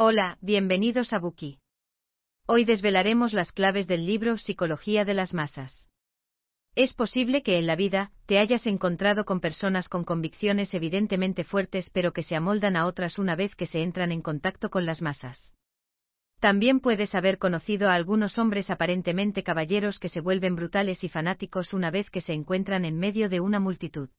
Hola, bienvenidos a Buki. Hoy desvelaremos las claves del libro Psicología de las Masas. Es posible que en la vida te hayas encontrado con personas con convicciones evidentemente fuertes pero que se amoldan a otras una vez que se entran en contacto con las masas. También puedes haber conocido a algunos hombres aparentemente caballeros que se vuelven brutales y fanáticos una vez que se encuentran en medio de una multitud.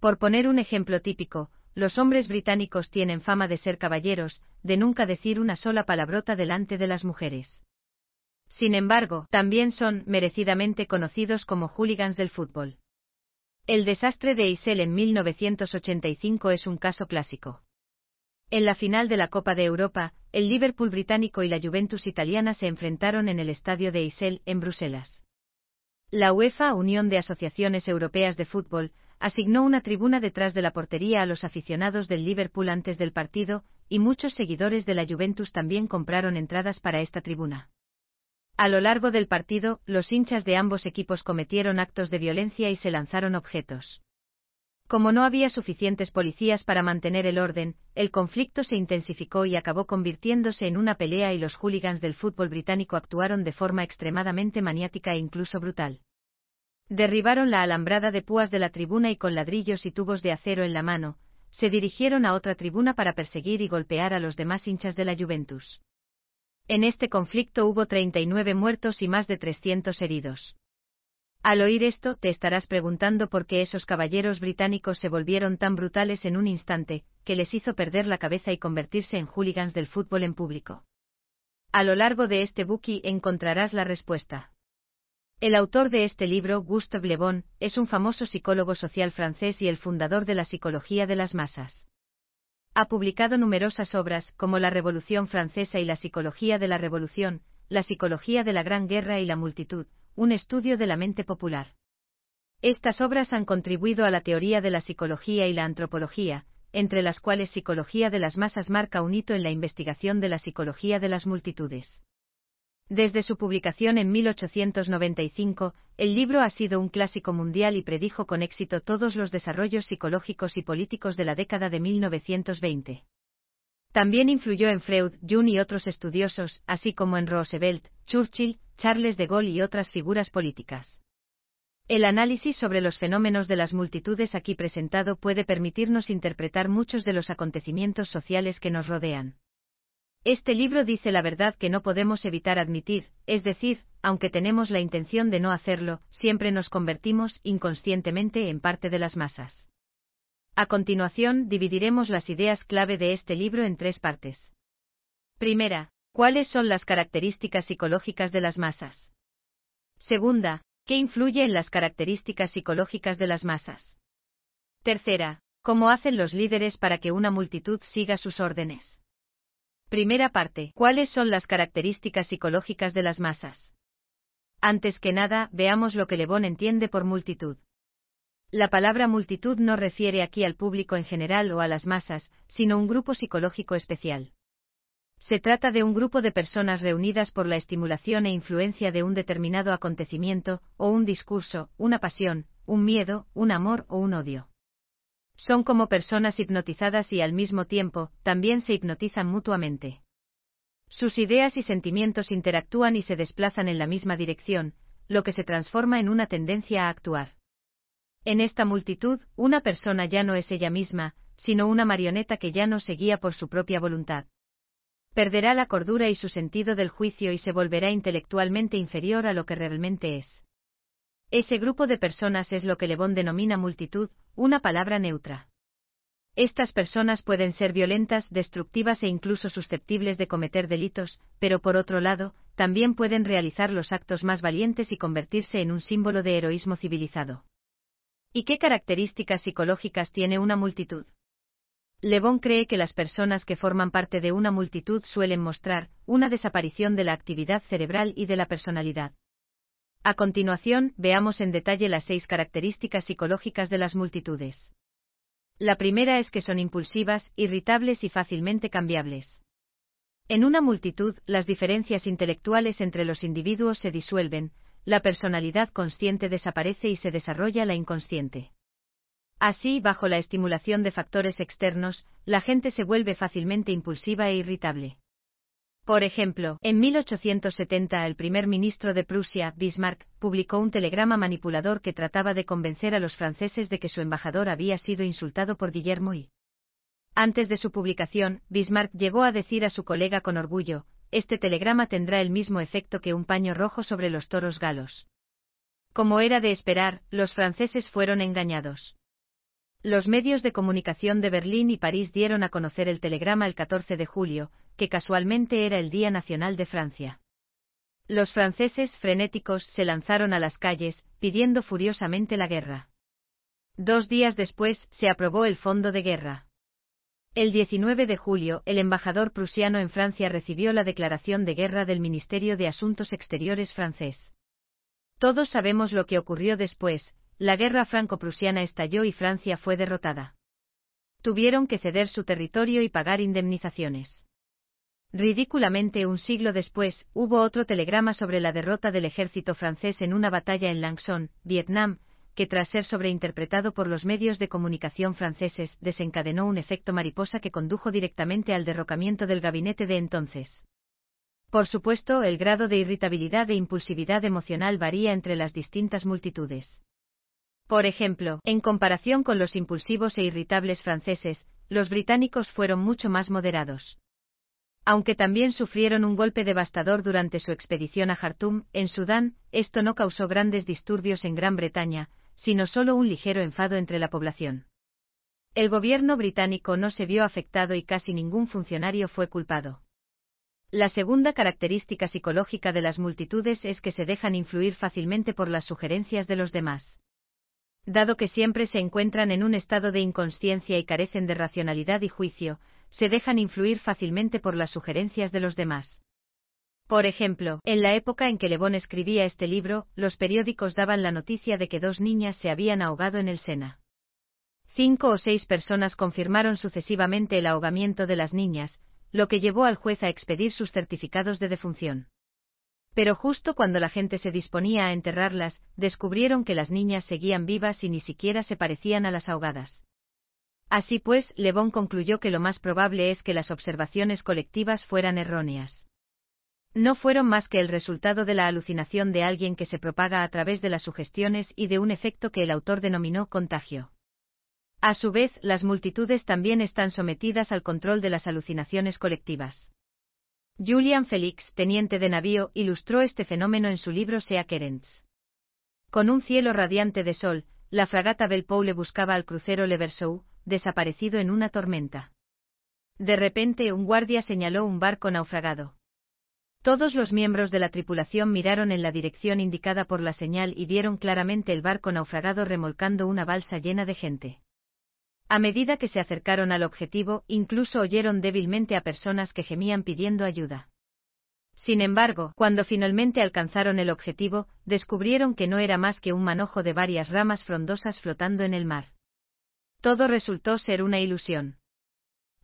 Por poner un ejemplo típico, los hombres británicos tienen fama de ser caballeros, de nunca decir una sola palabrota delante de las mujeres. Sin embargo, también son merecidamente conocidos como hooligans del fútbol. El desastre de Isel en 1985 es un caso clásico. En la final de la Copa de Europa, el Liverpool británico y la Juventus italiana se enfrentaron en el estadio de Isel, en Bruselas. La UEFA, Unión de Asociaciones Europeas de Fútbol, asignó una tribuna detrás de la portería a los aficionados del Liverpool antes del partido, y muchos seguidores de la Juventus también compraron entradas para esta tribuna. A lo largo del partido, los hinchas de ambos equipos cometieron actos de violencia y se lanzaron objetos. Como no había suficientes policías para mantener el orden, el conflicto se intensificó y acabó convirtiéndose en una pelea y los hooligans del fútbol británico actuaron de forma extremadamente maniática e incluso brutal. Derribaron la alambrada de púas de la tribuna y con ladrillos y tubos de acero en la mano, se dirigieron a otra tribuna para perseguir y golpear a los demás hinchas de la Juventus. En este conflicto hubo 39 muertos y más de 300 heridos. Al oír esto, te estarás preguntando por qué esos caballeros británicos se volvieron tan brutales en un instante, que les hizo perder la cabeza y convertirse en hooligans del fútbol en público. A lo largo de este buki encontrarás la respuesta. El autor de este libro, Gustave Le Bon, es un famoso psicólogo social francés y el fundador de la psicología de las masas. Ha publicado numerosas obras, como La Revolución Francesa y la Psicología de la Revolución, La Psicología de la Gran Guerra y la Multitud, un estudio de la mente popular. Estas obras han contribuido a la teoría de la psicología y la antropología, entre las cuales Psicología de las Masas marca un hito en la investigación de la psicología de las multitudes. Desde su publicación en 1895, el libro ha sido un clásico mundial y predijo con éxito todos los desarrollos psicológicos y políticos de la década de 1920. También influyó en Freud, Jung y otros estudiosos, así como en Roosevelt, Churchill, Charles de Gaulle y otras figuras políticas. El análisis sobre los fenómenos de las multitudes aquí presentado puede permitirnos interpretar muchos de los acontecimientos sociales que nos rodean. Este libro dice la verdad que no podemos evitar admitir, es decir, aunque tenemos la intención de no hacerlo, siempre nos convertimos inconscientemente en parte de las masas. A continuación, dividiremos las ideas clave de este libro en tres partes. Primera, ¿cuáles son las características psicológicas de las masas? Segunda, ¿qué influye en las características psicológicas de las masas? Tercera, ¿cómo hacen los líderes para que una multitud siga sus órdenes? Primera parte. ¿Cuáles son las características psicológicas de las masas? Antes que nada, veamos lo que Le Bon entiende por multitud. La palabra multitud no refiere aquí al público en general o a las masas, sino un grupo psicológico especial. Se trata de un grupo de personas reunidas por la estimulación e influencia de un determinado acontecimiento, o un discurso, una pasión, un miedo, un amor o un odio. Son como personas hipnotizadas y al mismo tiempo, también se hipnotizan mutuamente. Sus ideas y sentimientos interactúan y se desplazan en la misma dirección, lo que se transforma en una tendencia a actuar. En esta multitud, una persona ya no es ella misma, sino una marioneta que ya no se guía por su propia voluntad. Perderá la cordura y su sentido del juicio y se volverá intelectualmente inferior a lo que realmente es. Ese grupo de personas es lo que Le Bon denomina multitud, una palabra neutra. Estas personas pueden ser violentas, destructivas e incluso susceptibles de cometer delitos, pero por otro lado, también pueden realizar los actos más valientes y convertirse en un símbolo de heroísmo civilizado. ¿Y qué características psicológicas tiene una multitud? Le Bon cree que las personas que forman parte de una multitud suelen mostrar una desaparición de la actividad cerebral y de la personalidad. A continuación, veamos en detalle las seis características psicológicas de las multitudes. La primera es que son impulsivas, irritables y fácilmente cambiables. En una multitud, las diferencias intelectuales entre los individuos se disuelven, la personalidad consciente desaparece y se desarrolla la inconsciente. Así, bajo la estimulación de factores externos, la gente se vuelve fácilmente impulsiva e irritable. Por ejemplo, en 1870 el primer ministro de Prusia, Bismarck, publicó un telegrama manipulador que trataba de convencer a los franceses de que su embajador había sido insultado por Guillermo y. Antes de su publicación, Bismarck llegó a decir a su colega con orgullo, este telegrama tendrá el mismo efecto que un paño rojo sobre los toros galos. Como era de esperar, los franceses fueron engañados. Los medios de comunicación de Berlín y París dieron a conocer el telegrama el 14 de julio, que casualmente era el Día Nacional de Francia. Los franceses frenéticos se lanzaron a las calles, pidiendo furiosamente la guerra. Dos días después se aprobó el fondo de guerra. El 19 de julio, el embajador prusiano en Francia recibió la declaración de guerra del Ministerio de Asuntos Exteriores francés. Todos sabemos lo que ocurrió después, la guerra franco-prusiana estalló y Francia fue derrotada. Tuvieron que ceder su territorio y pagar indemnizaciones. Ridículamente un siglo después, hubo otro telegrama sobre la derrota del ejército francés en una batalla en Lang Son, Vietnam, que tras ser sobreinterpretado por los medios de comunicación franceses, desencadenó un efecto mariposa que condujo directamente al derrocamiento del gabinete de entonces. Por supuesto, el grado de irritabilidad e impulsividad emocional varía entre las distintas multitudes. Por ejemplo, en comparación con los impulsivos e irritables franceses, los británicos fueron mucho más moderados. Aunque también sufrieron un golpe devastador durante su expedición a Jartum, en Sudán, esto no causó grandes disturbios en Gran Bretaña, sino solo un ligero enfado entre la población. El gobierno británico no se vio afectado y casi ningún funcionario fue culpado. La segunda característica psicológica de las multitudes es que se dejan influir fácilmente por las sugerencias de los demás dado que siempre se encuentran en un estado de inconsciencia y carecen de racionalidad y juicio, se dejan influir fácilmente por las sugerencias de los demás. Por ejemplo, en la época en que Le Bon escribía este libro, los periódicos daban la noticia de que dos niñas se habían ahogado en el Sena. Cinco o seis personas confirmaron sucesivamente el ahogamiento de las niñas, lo que llevó al juez a expedir sus certificados de defunción. Pero justo cuando la gente se disponía a enterrarlas, descubrieron que las niñas seguían vivas y ni siquiera se parecían a las ahogadas. Así pues, Le Bon concluyó que lo más probable es que las observaciones colectivas fueran erróneas. No fueron más que el resultado de la alucinación de alguien que se propaga a través de las sugestiones y de un efecto que el autor denominó contagio. A su vez, las multitudes también están sometidas al control de las alucinaciones colectivas. Julian Felix, teniente de navío, ilustró este fenómeno en su libro Sea Querents. Con un cielo radiante de sol, la fragata Belpoule buscaba al crucero Leversou, desaparecido en una tormenta. De repente un guardia señaló un barco naufragado. Todos los miembros de la tripulación miraron en la dirección indicada por la señal y vieron claramente el barco naufragado remolcando una balsa llena de gente. A medida que se acercaron al objetivo, incluso oyeron débilmente a personas que gemían pidiendo ayuda. Sin embargo, cuando finalmente alcanzaron el objetivo, descubrieron que no era más que un manojo de varias ramas frondosas flotando en el mar. Todo resultó ser una ilusión.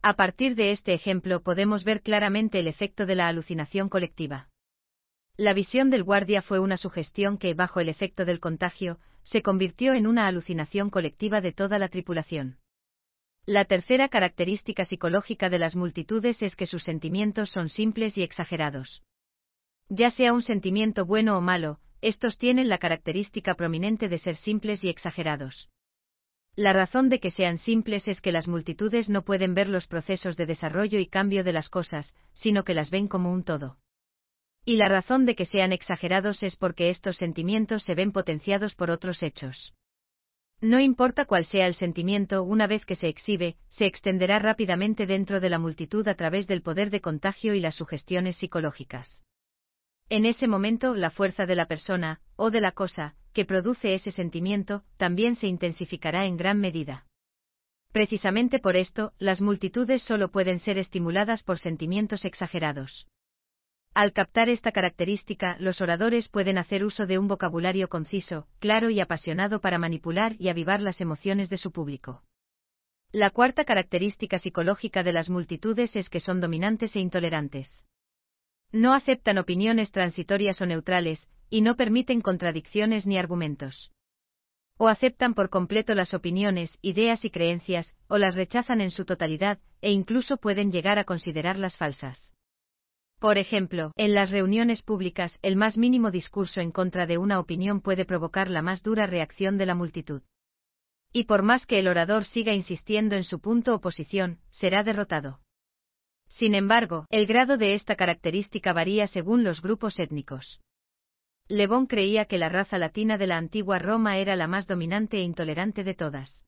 A partir de este ejemplo podemos ver claramente el efecto de la alucinación colectiva. La visión del guardia fue una sugestión que, bajo el efecto del contagio, se convirtió en una alucinación colectiva de toda la tripulación. La tercera característica psicológica de las multitudes es que sus sentimientos son simples y exagerados. Ya sea un sentimiento bueno o malo, estos tienen la característica prominente de ser simples y exagerados. La razón de que sean simples es que las multitudes no pueden ver los procesos de desarrollo y cambio de las cosas, sino que las ven como un todo. Y la razón de que sean exagerados es porque estos sentimientos se ven potenciados por otros hechos. No importa cuál sea el sentimiento, una vez que se exhibe, se extenderá rápidamente dentro de la multitud a través del poder de contagio y las sugestiones psicológicas. En ese momento, la fuerza de la persona, o de la cosa, que produce ese sentimiento, también se intensificará en gran medida. Precisamente por esto, las multitudes solo pueden ser estimuladas por sentimientos exagerados. Al captar esta característica, los oradores pueden hacer uso de un vocabulario conciso, claro y apasionado para manipular y avivar las emociones de su público. La cuarta característica psicológica de las multitudes es que son dominantes e intolerantes. No aceptan opiniones transitorias o neutrales, y no permiten contradicciones ni argumentos. O aceptan por completo las opiniones, ideas y creencias, o las rechazan en su totalidad, e incluso pueden llegar a considerarlas falsas. Por ejemplo, en las reuniones públicas, el más mínimo discurso en contra de una opinión puede provocar la más dura reacción de la multitud. Y por más que el orador siga insistiendo en su punto o posición, será derrotado. Sin embargo, el grado de esta característica varía según los grupos étnicos. Le Bon creía que la raza latina de la antigua Roma era la más dominante e intolerante de todas.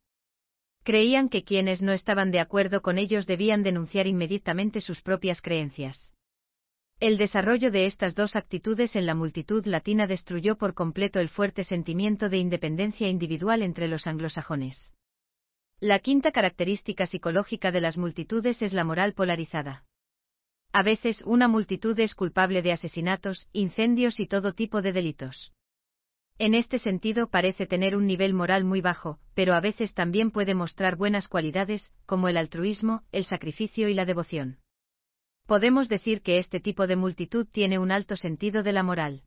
Creían que quienes no estaban de acuerdo con ellos debían denunciar inmediatamente sus propias creencias. El desarrollo de estas dos actitudes en la multitud latina destruyó por completo el fuerte sentimiento de independencia individual entre los anglosajones. La quinta característica psicológica de las multitudes es la moral polarizada. A veces una multitud es culpable de asesinatos, incendios y todo tipo de delitos. En este sentido parece tener un nivel moral muy bajo, pero a veces también puede mostrar buenas cualidades, como el altruismo, el sacrificio y la devoción. Podemos decir que este tipo de multitud tiene un alto sentido de la moral.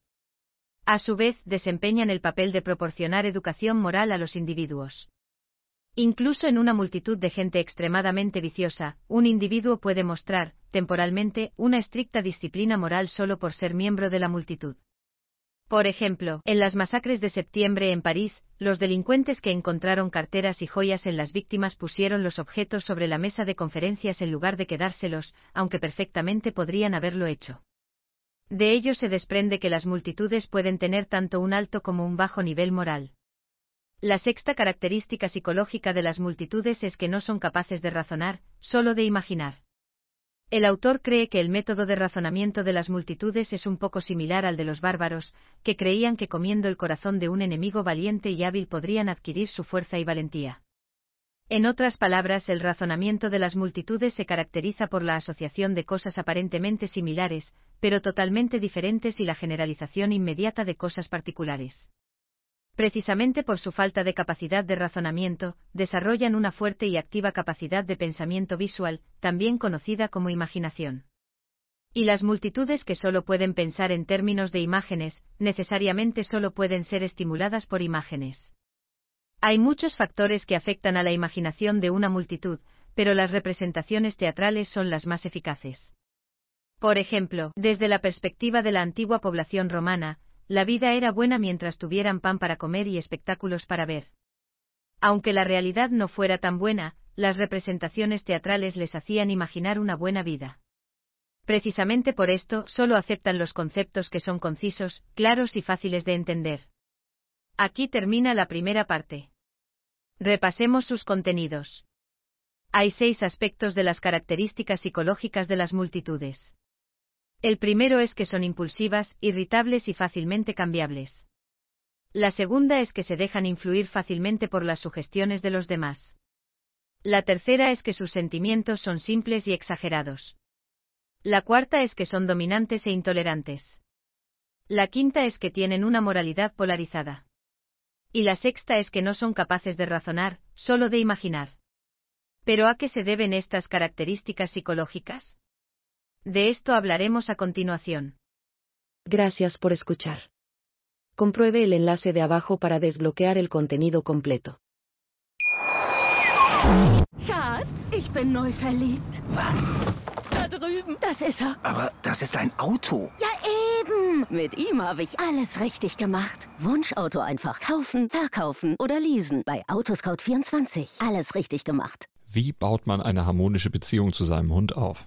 A su vez, desempeñan el papel de proporcionar educación moral a los individuos. Incluso en una multitud de gente extremadamente viciosa, un individuo puede mostrar, temporalmente, una estricta disciplina moral solo por ser miembro de la multitud. Por ejemplo, en las masacres de septiembre en París, los delincuentes que encontraron carteras y joyas en las víctimas pusieron los objetos sobre la mesa de conferencias en lugar de quedárselos, aunque perfectamente podrían haberlo hecho. De ello se desprende que las multitudes pueden tener tanto un alto como un bajo nivel moral. La sexta característica psicológica de las multitudes es que no son capaces de razonar, solo de imaginar. El autor cree que el método de razonamiento de las multitudes es un poco similar al de los bárbaros, que creían que comiendo el corazón de un enemigo valiente y hábil podrían adquirir su fuerza y valentía. En otras palabras, el razonamiento de las multitudes se caracteriza por la asociación de cosas aparentemente similares, pero totalmente diferentes y la generalización inmediata de cosas particulares precisamente por su falta de capacidad de razonamiento, desarrollan una fuerte y activa capacidad de pensamiento visual, también conocida como imaginación. Y las multitudes que solo pueden pensar en términos de imágenes, necesariamente solo pueden ser estimuladas por imágenes. Hay muchos factores que afectan a la imaginación de una multitud, pero las representaciones teatrales son las más eficaces. Por ejemplo, desde la perspectiva de la antigua población romana, la vida era buena mientras tuvieran pan para comer y espectáculos para ver. Aunque la realidad no fuera tan buena, las representaciones teatrales les hacían imaginar una buena vida. Precisamente por esto, solo aceptan los conceptos que son concisos, claros y fáciles de entender. Aquí termina la primera parte. Repasemos sus contenidos. Hay seis aspectos de las características psicológicas de las multitudes. El primero es que son impulsivas, irritables y fácilmente cambiables. La segunda es que se dejan influir fácilmente por las sugestiones de los demás. La tercera es que sus sentimientos son simples y exagerados. La cuarta es que son dominantes e intolerantes. La quinta es que tienen una moralidad polarizada. Y la sexta es que no son capaces de razonar, solo de imaginar. ¿Pero a qué se deben estas características psicológicas? De esto hablaremos a continuación. Gracias por escuchar. Compruebe el enlace de abajo para desbloquear el contenido completo. Schatz, ich bin neu verliebt. Was? Da drüben. Das ist er. Aber das ist ein Auto. Ja, eben. Mit ihm habe ich alles richtig gemacht. Wunschauto einfach kaufen, verkaufen oder leasen. Bei Autoscout24. Alles richtig gemacht. Wie baut man eine harmonische Beziehung zu seinem Hund auf?